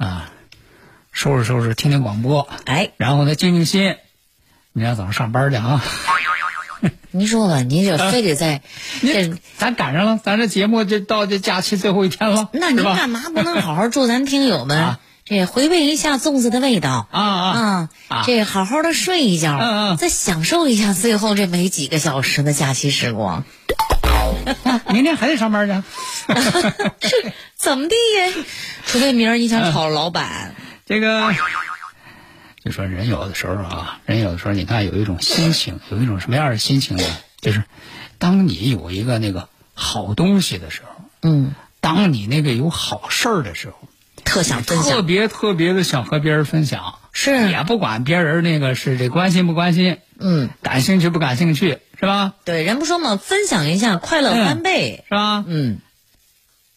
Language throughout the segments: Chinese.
啊，收拾收拾，听听广播，哎，然后呢，静静心，明天早上上班去啊。您说吧，您就非得在这，你咱赶上了，咱这节目这到这假期最后一天了，那您干嘛不能好好祝咱听友们啊这回味一下粽子的味道啊啊啊啊这好好的睡一觉，再享受一下最后这没几个小时的假期时光。明天还得上班去。是怎么地呀？除非明儿你想炒老板，这个，就说人有的时候啊，人有的时候，你看有一种心情，有一种什么样的心情呢？就是当你有一个那个好东西的时候，嗯，当你那个有好事儿的时候，特想分享。特，别特别的想和别人分享，是。也不管别人那个是这关心不关心，嗯，感兴趣不感兴趣，是吧？对，人不说嘛，分享一下，快乐翻倍，是吧？嗯，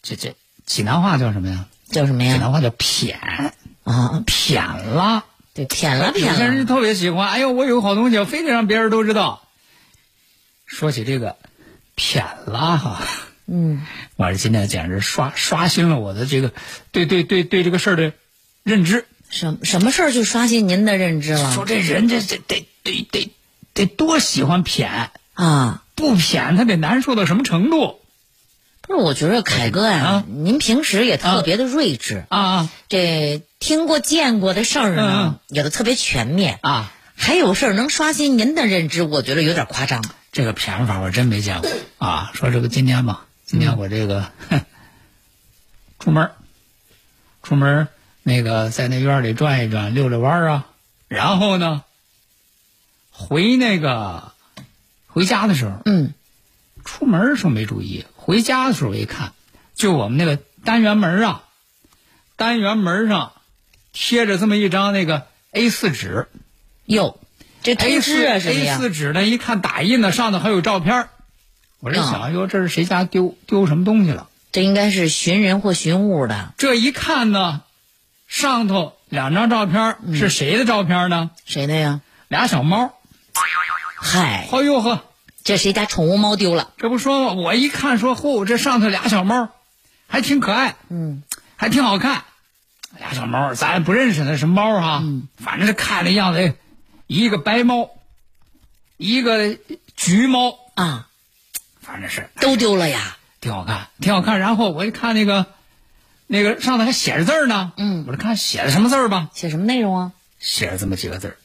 这这济南话叫什么呀？叫什么呀？济南话叫谝，啊，谝了。对，谝了有骗了，些人就特别喜欢，哎呦，我有个好东西，我非得让别人都知道。说起这个谝了哈，嗯，我这今天简直刷刷新了我的这个对对对对这个事儿的认知。什什么事儿就刷新您的认知了说这人这这得得得得多喜欢谝，啊？不谝他得难受到什么程度不是，我觉得凯哥呀啊，您平时也特别的睿智，啊这听过见过的事儿嗯呢，也都特别全面，啊！还有事儿能刷新您的认知，我觉得有点夸张。这个偏法我真没见过。啊！说这个今天吧，今天我这个、哼 出门儿，出门儿那个在那院里转一转，溜溜弯儿啊，然后呢，回那个回家的时候，嗯，出门的时候没注意，回家的时候一看，就我们那个单元门啊，单元门上贴着这么一张那个 A 四纸哟，这通知啊4什么 A 呀？4纸呢，一看打印的，上头还有照片儿我这想，哟，这是谁家丢丢什么东西了？这应该是寻人或寻物的，这一看呢，上头两张照片儿是谁的照片呢？谁的呀？俩小猫。嗨，哎呦呵，这谁家宠物猫丢了？这不说吗？我一看说，嚯，这上头俩小猫，还挺可爱，嗯，还挺好看。俩小猫，咱也不认识那是猫哈，反正是看那样子，一个白猫，一个橘猫，啊，反正是都丢了呀。挺好看，挺好看。然后我一看那个，那个上头还写着字儿呢，嗯我就看写的什么字儿吧，写什么内容啊？写了这么几个字儿，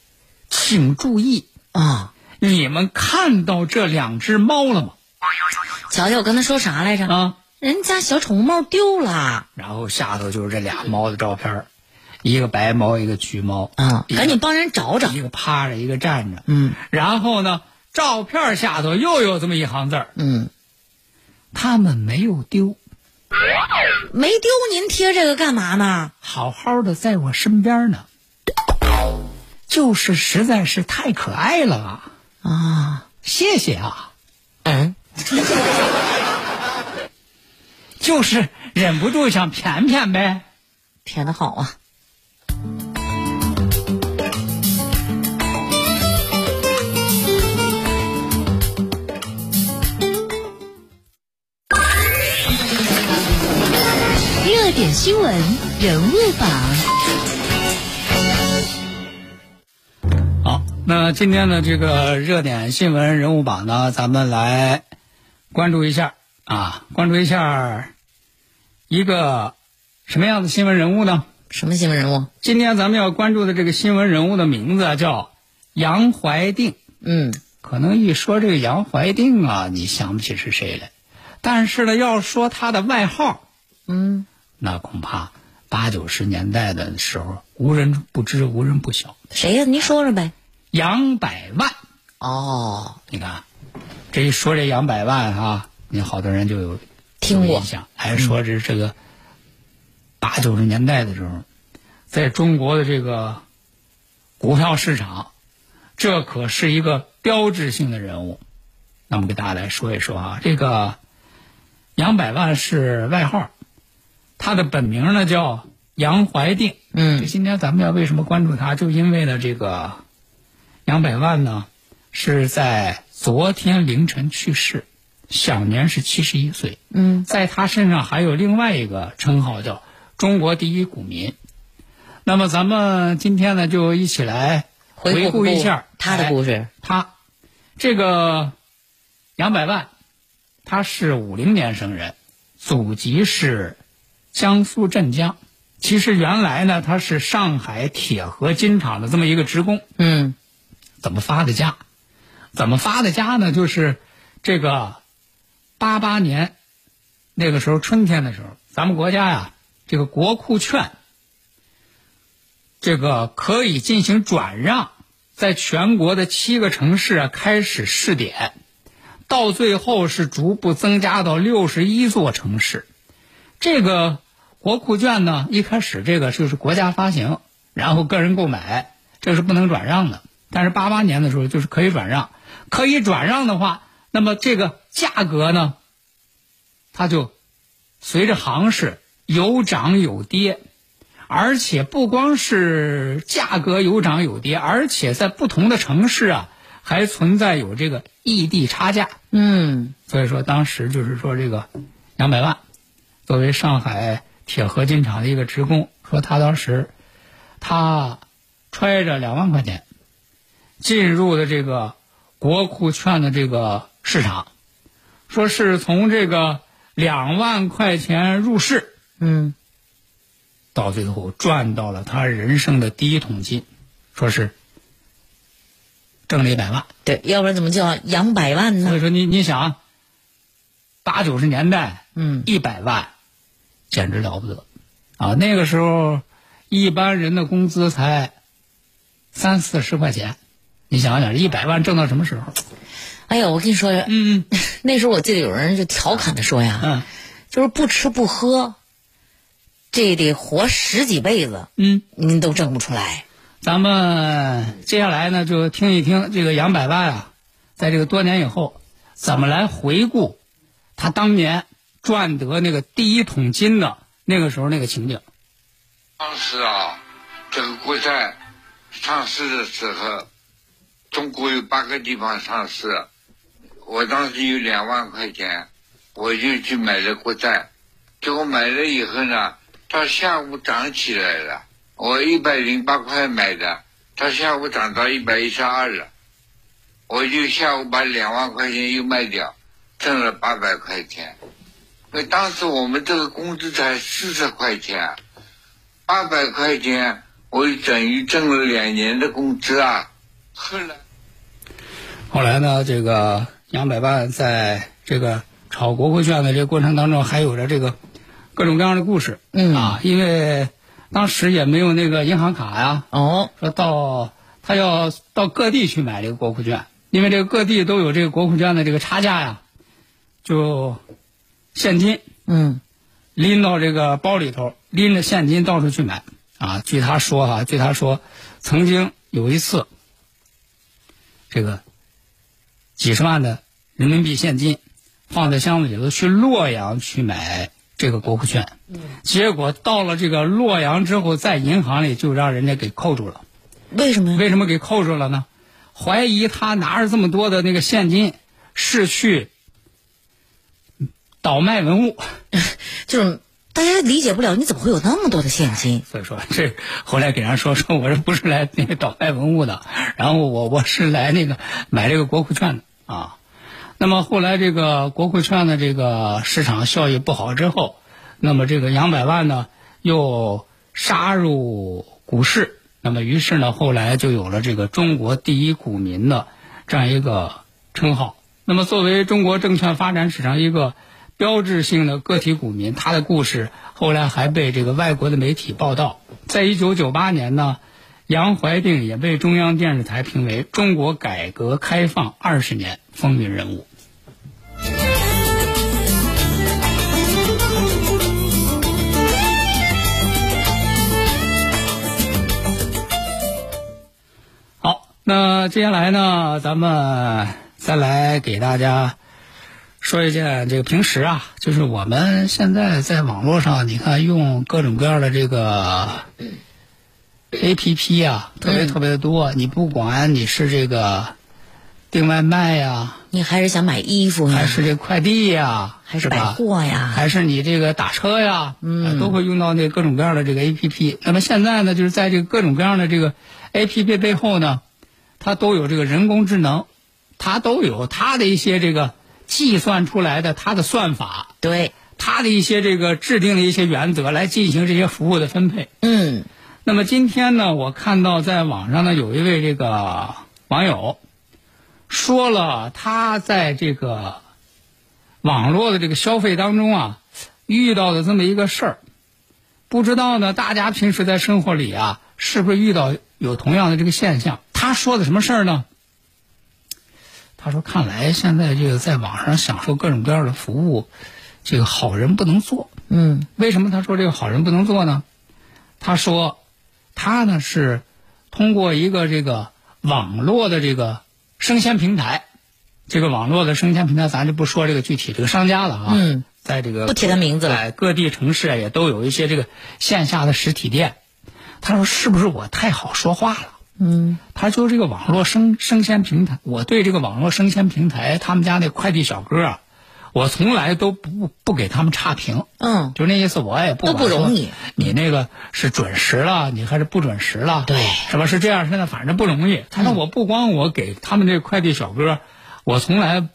请注意，啊，你们看到这两只猫了吗？瞧瞧，我跟他说啥来着？啊，人家小宠物猫丢了然后下头就是这俩猫的照片儿，一个白猫，一个橘猫，啊，赶紧帮人找找。一个趴着，一个站着，嗯然后呢，照片下头又有这么一行字儿，嗯，他们没有丢，没丢，您贴这个干嘛呢？好好的在我身边呢，就是实在是太可爱了啊！啊，谢谢啊，嗯，就是忍不住想舔舔呗。舔的好啊。热点新闻人物榜。那今天的这个热点新闻人物榜呢，咱们来关注一下啊，关注一下一个什么样的新闻人物呢？什么新闻人物？今天咱们要关注的这个新闻人物的名字叫杨怀定。嗯，可能一说这个杨怀定啊，你想不起是谁来。但是呢，要说他的外号，嗯，那恐怕八九十年代的时候无人不知，无人不晓。谁呀、您说说呗。杨百万，哦，你看，这一说这杨百万啊，你好多人就有听过印象，还说这这个八九十年代的时候，在中国的这个股票市场，这可是一个标志性的人物。那我们给大家来说一说啊，这个杨百万是外号，他的本名呢叫杨怀定。嗯今天咱们要为什么关注他？就因为呢，这个杨百万呢是在昨天凌晨去世，享年是七十一岁。嗯，在他身上还有另外一个称号叫“中国第一股民”。那么咱们今天呢，就一起来回顾一下他的故事。他这个杨百万，他是五零年生人，祖籍是江苏镇江。其实原来呢，他是上海铁合金厂的这么一个职工。嗯怎么发的家？怎么发的家呢？就是这个八八年那个时候春天的时候，咱们国家呀，这个国库券这个可以进行转让，在全国的七个城市啊开始试点，到最后是逐步增加到六十一座城市。这个国库券呢，一开始这个就是国家发行，然后个人购买，这是不能转让的。但是八八年的时候就是可以转让，可以转让的话，那么这个价格呢，它就随着行市有涨有跌，而且不光是价格有涨有跌，而且在不同的城市啊，还存在有这个异地差价。嗯所以说，当时就是说，这个杨百万作为上海铁合金厂的一个职工，说他当时他揣着两万块钱进入的这个国库券的这个市场，说是从这个两万块钱入市，嗯，到最后赚到了他人生的第一桶金，说是挣了一百万。对，要不然怎么叫杨百万呢？所以说你你想，八九十年代，嗯一百万，简直了不得，啊，那个时候一般人的工资才三四十块钱，你想想，一百万挣到什么时候？哎呀，我跟你说，嗯 那时候我记得有人就调侃的说呀，嗯就是不吃不喝，这得活十几辈子，嗯，您都挣不出来。咱们接下来呢，就听一听这个杨百万啊，在这个多年以后，怎么来回顾他当年赚得那个第一桶金的那个时候那个情景。当时啊，这个国债上市的时候，中国有八个地方上市，我当时有两万块钱，我就去买了国债，结果买了以后呢，到下午涨起来了，我一百零八块买的，到下午涨到一百一十二了，我就下午把两万块钱又卖掉，挣了八百块钱。因为当时我们这个工资才四十块钱。八百块钱，我等于挣了两年的工资啊！后来，后来呢，这个杨百万在这个炒国库券的这个过程当中，还有着这个各种各样的故事。嗯啊，因为当时也没有那个银行卡呀，哦，说到他要到各地去买这个国库券，因为这个各地都有这个国库券的这个差价呀，就现金嗯拎到这个包里头，拎着现金到处去买啊。据他说哈、据他说，曾经有一次，这个几十万的人民币现金放在箱子里头去洛阳去买这个国库券，结果到了这个洛阳之后，在银行里就让人家给扣住了。为什么呀？为什么给扣住了呢？怀疑他拿着这么多的那个现金是去倒卖文物。就是大家理解不了，你怎么会有那么多的现金？所以说这后来给人说说我这不是来那个倒卖文物的，然后我我是来那个买这个国库券的啊。那么后来这个国库券的这个市场效益不好之后，那么这个杨百万呢又杀入股市，那么于是呢后来就有了这个中国第一股民的这样一个称号。那么作为中国证券发展史上一个标志性的个体股民，他的故事后来还被这个外国的媒体报道。在一九九八年呢，杨怀定也被中央电视台评为中国改革开放二十年风云人物。好，那接下来呢，咱们再来给大家说一件这个平时啊，就是我们现在在网络上，你看用各种各样的这个 A P P 啊，特别特别的多。你不管你是这个订外卖呀、你还是想买衣服呀还，是这快递呀，还是吧百货呀还是你这个打车呀，嗯，都会用到那各种各样的这个 A P P。那么现在呢，就是在这个各种各样的这个 A P P 背后呢，它都有这个人工智能，它都有它的一些这个计算出来的它的算法，对，它的一些这个制定的一些原则来进行这些服务的分配。嗯，那么今天呢，我看到在网上呢有一位这个网友说了他在这个网络的这个消费当中啊遇到的这么一个事儿，不知道呢大家平时在生活里啊是不是遇到有同样的这个现象？他说的什么事儿呢？他说：“看来现在这个在网上享受各种各样的服务，这个好人不能做。嗯，为什么他说这个好人不能做呢？他说，他呢是通过一个这个网络的这个生鲜平台，这个网络的生鲜平台，咱就不说这个具体这个商家了啊。嗯，在这个不提他名字了哎各地城市啊也都有一些这个线下的实体店。他说是不是我太好说话了？嗯，他说这个网络生生鲜平台，我对这个网络生鲜平台他们家那快递小哥啊，我从来都不不给他们差评。嗯，就那意思，我也不都不容易你那个是准时了，你还是不准时了？对是吧？是这样，现在反正不容易。他说我不光我给他们这快递小哥，我从来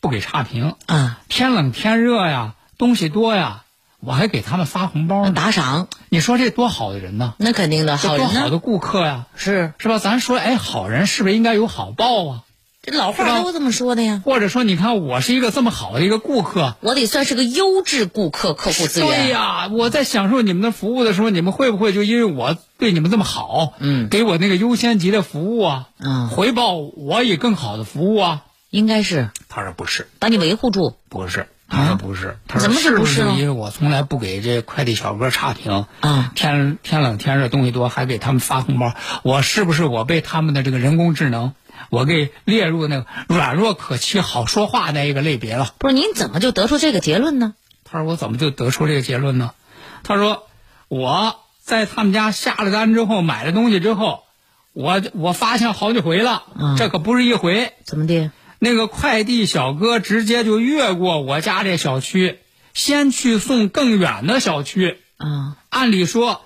不给差评。啊，天冷天热呀，东西多呀，我还给他们发红包呢。打赏，你说这多好的人呢？那肯定的，好人好的顾客呀，是是吧？咱说，哎，好人是不是应该有好报啊？这老话都这么说的呀。或者说，你看我是一个这么好的一个顾客，我得算是个优质顾客，客户资源。对呀，我在享受你们的服务的时候，你们会不会就因为我对你们这么好，嗯给我那个优先级的服务啊，嗯回报我以更好的服务啊？应该是他说不是，把你维护住。不是，他说不是，他说是不是就不是因为我从来不给这快递小哥差评啊天天冷天热东西多还给他们发红包，我是不是我被他们的这个人工智能，我给列入那个软弱可欺、好说话那一个类别了？不是您怎么就得出这个结论呢？他说我怎么就得出这个结论呢？他说我在他们家下了单之后买了东西之后，我我发现好几回了，嗯这可不是一回。怎么的？那个快递小哥直接就越过我家这小区，先去送更远的小区。啊，按理说，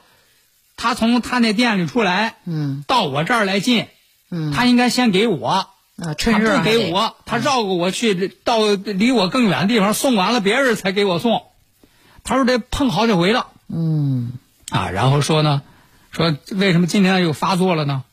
他从他那店里出来，嗯到我这儿来进，嗯他应该先给我，啊，他趁热不还得给我，他绕过我去到离我更远的地方送完了，别人才给我送。他说这碰好几回了嗯啊，然后说呢，说为什么今天又发作了呢？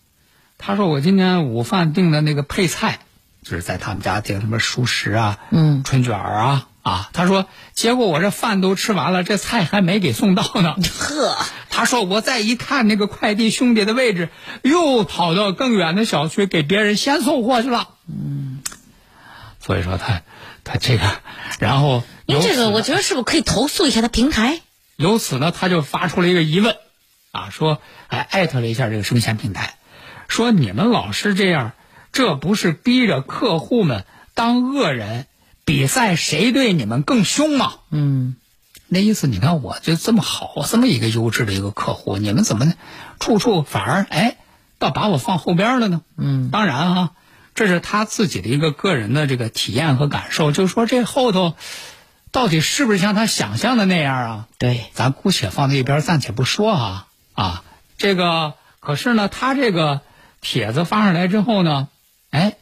他说我今天午饭订的那个配菜，就是在他们家订什么熟食啊、嗯春卷儿啊啊。他说结果我这饭都吃完了，这菜还没给送到呢。呵，他说我再一看那个快递兄弟的位置，又跑到更远的小区给别人先送货去了。嗯，所以说他他这个，然后您这个我觉得是不是可以投诉一下他平台？由此呢，他就发出了一个疑问，啊，说还艾特了一下这个生鲜平台，说你们老是这样，这不是逼着客户们当恶人，比赛谁对你们更凶吗？嗯，那意思，你看我就这么好，这么一个优质的一个客户，你们怎么处处反而哎，倒把我放后边了呢？嗯，当然哈、这是他自己的一个个人的这个体验和感受，就是说这后头到底是不是像他想象的那样啊？对，咱姑且放在一边，暂且不说啊啊。这个可是呢，他这个帖子发上来之后呢，哎，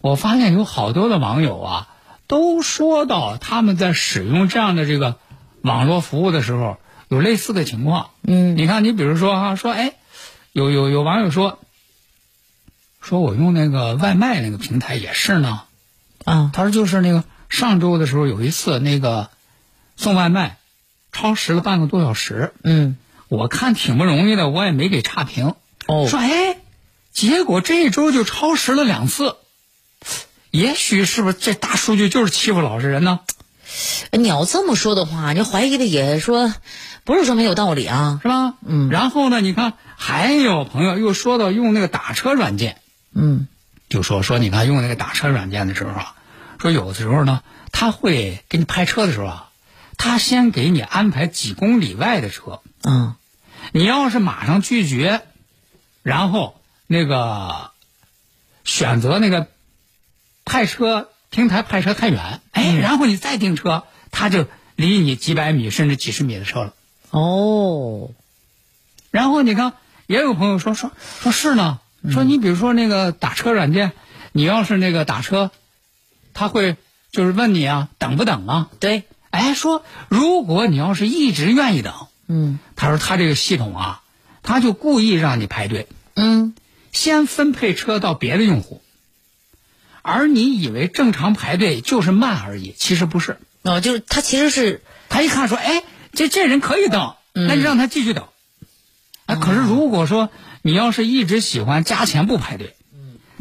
我发现有好多的网友啊，都说到他们在使用这样的这个网络服务的时候有类似的情况。嗯，你看，你比如说哈、说哎，有有有网友说，说我用那个外卖那个平台也是呢。啊，他说就是那个上周的时候有一次那个送外卖超时了半个多小时，嗯，我看挺不容易的，我也没给差评。哦说哎，结果这一周就超时了两次，也许是不是这大数据就是欺负老实人呢？你要这么说的话，你怀疑的也说，不是说没有道理啊。是吧？嗯然后呢，你看还有朋友又说到用那个打车软件，嗯就说说你看用那个打车软件的时候啊，说有的时候呢，他会给你派车的时候啊，他先给你安排几公里外的车，嗯，你要是马上拒绝，然后那个选择那个派车平台派车太远，哎，然后你再订车，他就离你几百米甚至几十米的车了。哦，然后你看，也有朋友说说说是呢，说你比如说那个打车软件，你要是那个打车，他会就是问你啊，等不等啊？对，哎，说如果你要是一直愿意等，嗯。他说他这个系统啊，他就故意让你排队，嗯，先分配车到别的用户，而你以为正常排队就是慢而已，其实不是。哦，就是他其实是他一看说，哎，这这人可以等，那就让他继续等。啊，可是如果说你要是一直喜欢加钱不排队，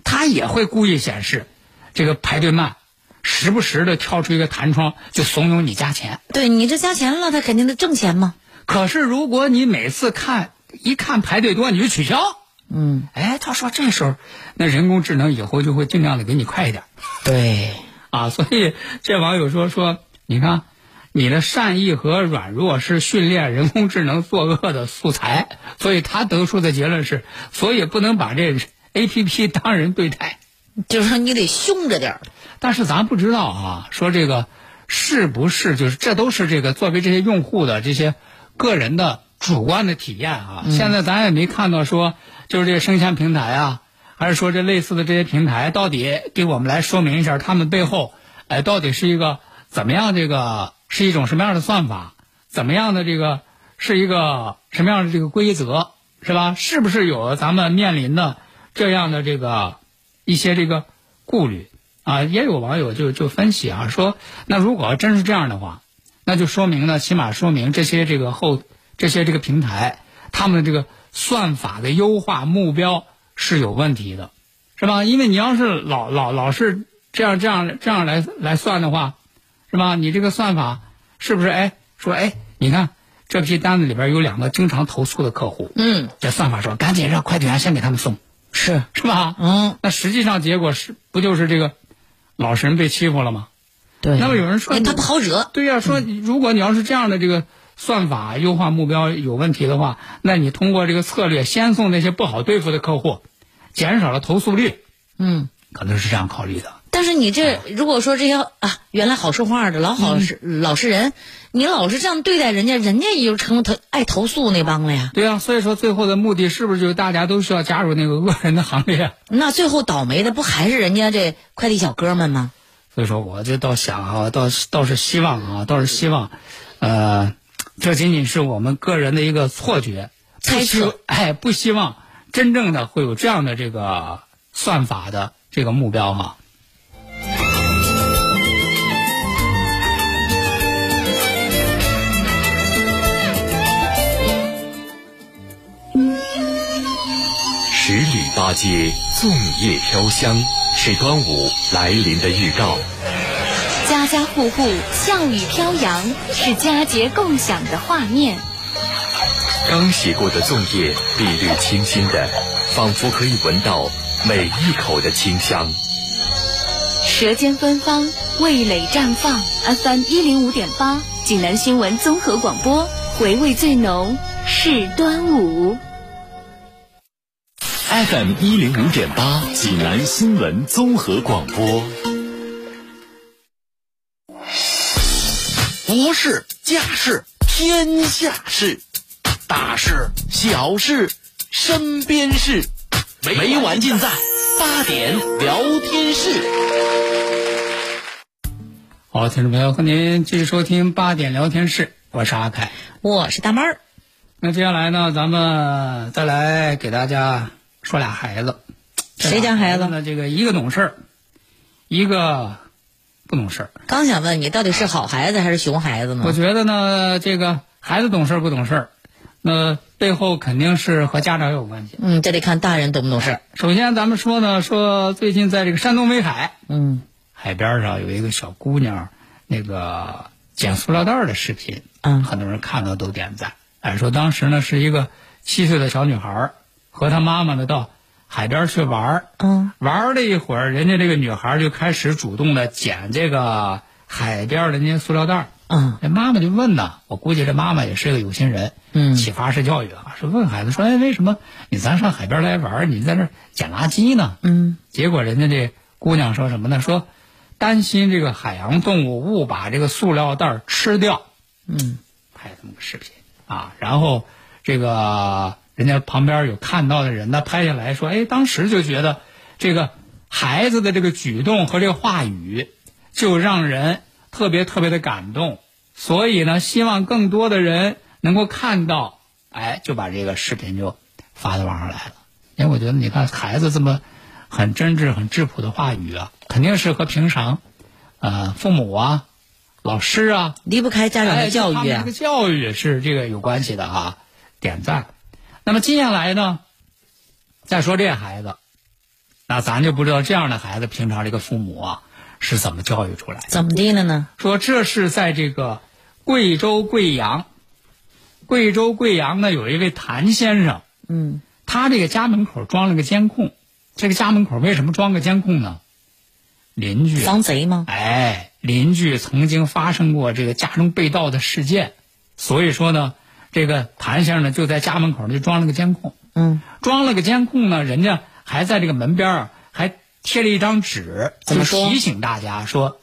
他也会故意显示这个排队慢，时不时的跳出一个弹窗就怂恿你加钱。对你这加钱了，他肯定得挣钱嘛。可是如果你每次看一看排队多，你就取消，嗯，哎，他说这时候那人工智能以后就会尽量的给你快一点。对，啊，所以这网友说说，你看，你的善意和软弱是训练人工智能作恶的素材，所以他得出的结论是，所以不能把这 A P P 当人对待。就是说你得凶着点儿。但是咱不知道啊，说这个是不是就是这都是这个作为这些用户的这些个人的主观的体验啊。现在咱也没看到说就是这个生鲜平台啊，还是说这类似的这些平台，到底给我们来说明一下他们背后，哎，到底是一个怎么样这个是一种什么样的算法，怎么样的这个是一个什么样的这个规则，是吧？是不是有咱们面临的这样的这个一些这个顾虑？啊，也有网友就就分析啊，说那如果真是这样的话，那就说明呢，起码说明这些这个后这些这个平台，他们的这个算法的优化目标是有问题的，是吧？因为你要是老老老是这样这样这样来来算的话，是吧？你这个算法是不是哎说哎，你看这批单子里边有两个经常投诉的客户，嗯，这算法说赶紧让快递员先给他们送，是，是吧？嗯，那实际上结果是不就是这个老实人被欺负了吗？对。那么有人说哎他不好惹。对呀、说如果你要是这样的这个算法优化目标有问题的话，那你通过这个策略先送那些不好对付的客户，减少了投诉率，嗯。可能是这样考虑的。但是你这如果说这些啊，原来好说话的老好是、老实人，你老是这样对待人家，人家也就成投爱投诉那帮了呀。对呀、所以说最后的目的是不是就是大家都需要加入那个恶人的行列？那最后倒霉的不还是人家这快递小哥们吗？所以说，我这倒想啊，倒是倒是希望啊，倒是希望，呃，这仅仅是我们个人的一个错觉，不猜希测哎，不希望真正的会有这样的这个算法的这个目标哈、十里八街粽叶飘香，是端午来临的预告。家家户户笑语飘扬，是佳节共享的画面。刚洗过的粽叶碧绿清新的，仿佛可以闻到每一口的清香。舌尖芬芳，味蕾绽放。FM 一零五点八，济南新闻综合广播，回味最浓是端午。FM 一零五点八，济南新闻综合广播。国事、家事、天下事，大事、小事、身边事，每晚尽在八点聊天室。好，听众朋友，和您继续收听八点聊天室，我是阿凯。我是大妹儿，那接下来呢，咱们再来给大家说俩孩子。谁家孩子呢？这个一个懂事儿，一个不懂事儿。刚想问你到底是好孩子还是熊孩子呢？我觉得呢，这个孩子懂事儿不懂事儿，那背后肯定是和家长有关系。嗯，这得看大人懂不懂事儿。首先，咱们说呢，说最近在这个山东威海，嗯，海边上有一个小姑娘，那个捡塑料袋儿的视频，嗯很多人看到都点赞。哎，说当时呢是一个七岁的小女孩和她妈妈呢到海边去玩儿，嗯，玩了一会儿，人家这个女孩就开始主动的捡这个海边的那些塑料袋儿。嗯，这妈妈就问呢，我估计这妈妈也是个有心人，嗯启发式教育啊，说问孩子说，哎，为什么你咱上海边来玩儿，你在这捡垃圾呢？嗯，结果人家这姑娘说什么呢？说担心这个海洋动物误把这个塑料袋儿吃掉，嗯，拍这么个视频啊，然后这个人家旁边有看到的人呢，拍下来说，哎，当时就觉得这个孩子的这个举动和这个话语，就让人特别特别的感动，所以呢，希望更多的人能够看到，哎，就把这个视频就发到网上来了。因为我觉得，你看孩子这么很真挚、很质朴的话语啊，肯定是和平常，呃，父母啊、老师啊，离不开家长的教育啊哎他们这个。教育是这个有关系的啊，点赞。那么接下来呢，再说这孩子，那咱就不知道这样的孩子平常这个父母啊是怎么教育出来的。怎么的了呢？说这是在这个贵州贵阳，贵州贵阳呢有一位谭先生，嗯，他这个家门口装了个监控。这个家门口为什么装个监控呢？邻居啊防贼吗？哎，邻居曾经发生过这个家中被盗的事件，所以说呢，这个谭先生呢就在家门口就装了个监控。嗯，装了个监控呢，人家还在这个门边儿还贴了一张纸，怎么说？就提醒大家说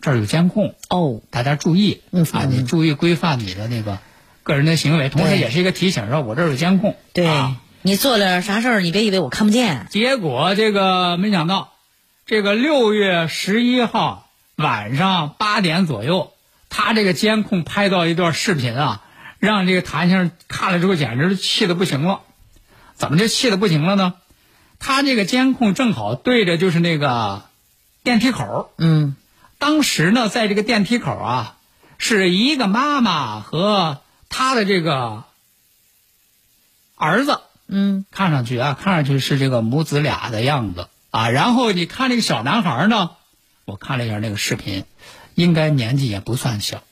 这儿有监控，哦，大家注意嗯啊，嗯。你注意规范你的那个个人的行为，同时也是一个提醒，说我这儿有监控。对、啊。你做了啥事儿，你别以为我看不见。结果这个没想到，这个六月十一号晚上八点左右，他这个监控拍到一段视频啊，让这个谭先生看了之后简直是气的不行了。怎么就气的不行了呢？他这个监控正好对着就是那个电梯口，嗯，当时呢，在这个电梯口啊，是一个妈妈和他的这个儿子。嗯，看上去啊，看上去是这个母子俩的样子啊。然后你看这个小男孩呢，我看了一下那个视频，应该年纪也不算小，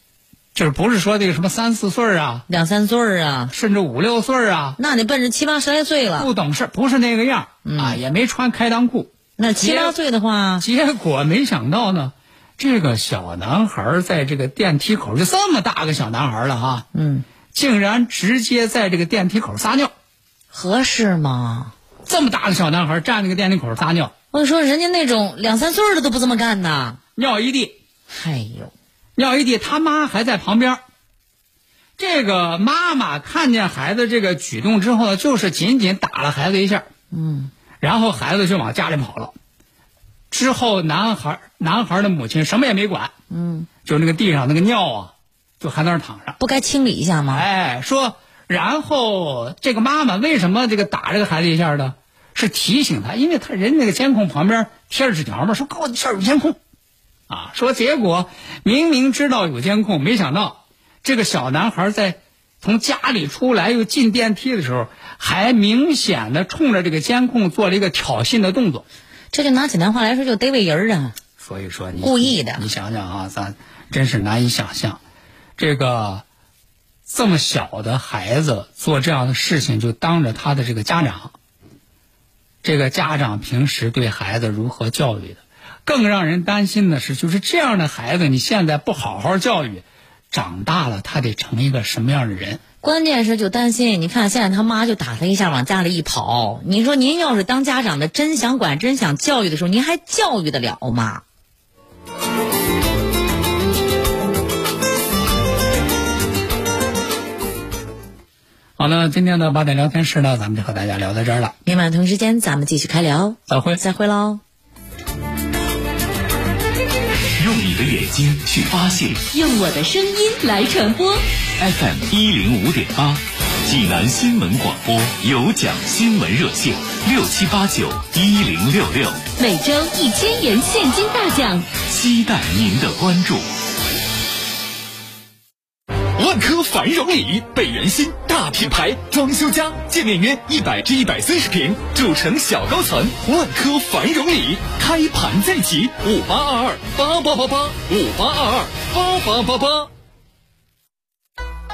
就是不是说那个什么三四岁啊，两三岁儿啊，甚至五六岁啊，那得奔着七八十来岁了。不懂事，不是那个样啊，也没穿开裆裤。那七八岁的话，结果没想到呢，这个小男孩在这个电梯口，就这么大个小男孩了哈，嗯，竟然直接在这个电梯口撒尿。合适吗？这么大个小男孩站那个电梯口撒尿，我跟你说，人家那种两三岁儿的都不这么干呐。尿一地。哎呦，尿一地，他妈还在旁边。这个妈妈看见孩子这个举动之后呢，就是仅仅打了孩子一下，嗯，然后孩子就往家里跑了。之后，男孩男孩的母亲什么也没管，嗯，就那个地上那个尿啊，就还在那儿躺着。不该清理一下吗？哎，说，然后这个妈妈为什么这个打这个孩子一下呢？是提醒他，因为他人那个监控旁边贴着纸条嘛，说告诉你这有监控，啊，说结果明明知道有监控，没想到这个小男孩在从家里出来又进电梯的时候，还明显的冲着这个监控做了一个挑衅的动作。这就拿济南话来说，就逮喂人儿啊。所以说你故意的你想想啊，咱真是难以想象，这个这么小的孩子做这样的事情，就当着他的这个家长，这个家长平时对孩子如何教育的？更让人担心的是就是这样的孩子你现在不好好教育长大了他得成一个什么样的人？关键是就担心你看现在他妈就打他一下往家里一跑您说您要是当家长的真想管真想教育的时候您还教育得了吗？好了今天的八点聊天室呢咱们就和大家聊到这儿了。明晚同一时间咱们继续开聊。再会。再会喽。用你的眼睛去发现用我的声音来传播。FM 一零五点八，济南新闻广播有奖新闻热线六七八九一零六六，每周一千元现金大奖。期待您的关注。万科繁荣里，北园新大品牌，装修家，建面约一百至一百三十平，主城小高层。万科繁荣里开盘在即，五八二二八八八八，五八二二八八八八。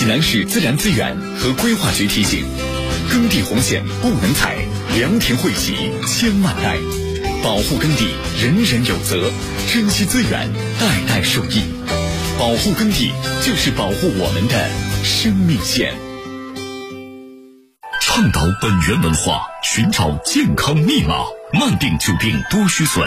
济南市自然资源和规划局提醒：耕地红线不能踩，良田惠喜千万代。保护耕地，人人有责；珍惜资源，代代受益。保护耕地，就是保护我们的生命线。倡导本源文化，寻找健康密码，慢病久病多虚损。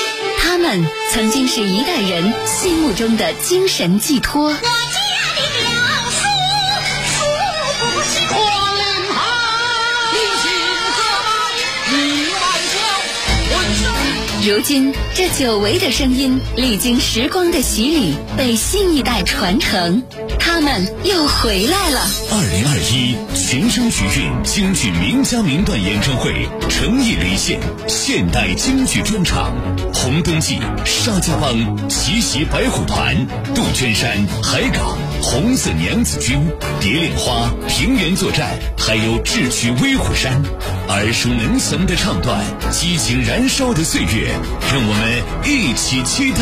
曾经是一代人心目中的精神寄托。如今，这久违的声音历经时光的洗礼，被新一代传承，他们又回来了。二零二一全声曲韵京剧名家名段演唱会诚意离线现代京剧专场，红灯记、沙家浜、奇袭白虎团、杜鹃山、海港、红色娘子军、蝶恋花、平原作战，还有智取威虎山，耳熟能详的唱段，激情燃烧的岁月，让我们一起期待。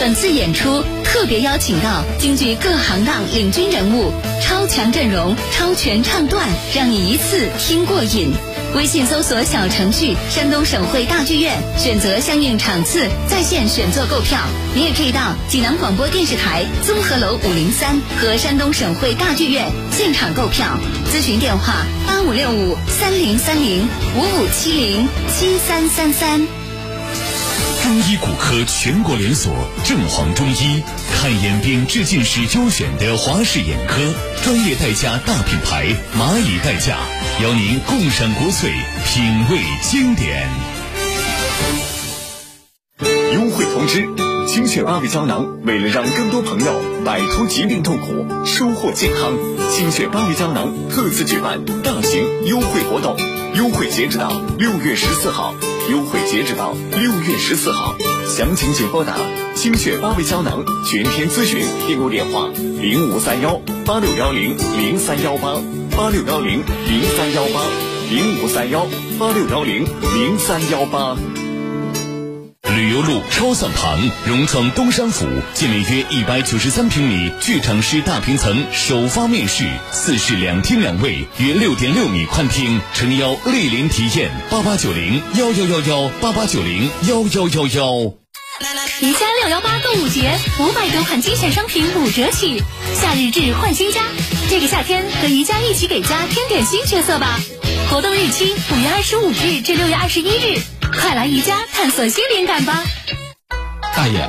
本次演出特别邀请到京剧各行当领军人物，超强阵容、超全唱段，让你一次听过瘾。微信搜索小程序“山东省会大剧院”，选择相应场次，在线选座购票。你也可以到济南广播电视台综合楼五零三和山东省会大剧院现场购票。咨询电话：八五六五三零三零五五七零七三三三。中医骨科全国连锁正黄中医，看眼病治近视优选的华视眼科，专业代驾大品牌蚂蚁代驾，邀您共赏国粹，品味经典。优惠通知：清血八味胶囊为了让更多朋友摆脱疾病痛苦，收获健康，清血八味胶囊特此举办大型优惠活动，优惠截止到六月十四号。优惠截止到六月十四号，详情请拨打清血八味胶囊全天咨询订购电话零五三幺八六幺零零三幺八八六幺零零三幺八零五三幺八六幺零零三幺八。旅游路超算旁，融创东山府，建面约一百九十三平米剧场式大平层，首发面试，四室两厅两卫，约六点六米宽厅，诚邀莅临体验。八八九零幺幺幺幺八八九零幺幺幺幺。宜家六幺八购物节，五百多款精选商品五折起，夏日至换新家。这个夏天和宜家一起给家添点新角色吧！活动日期五月二十五日至六月二十一日，快来宜家探索新灵感吧！大爷，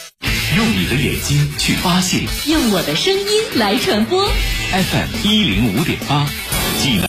用你的眼睛去发现用我的声音来传播。FM 一零五点八，济南。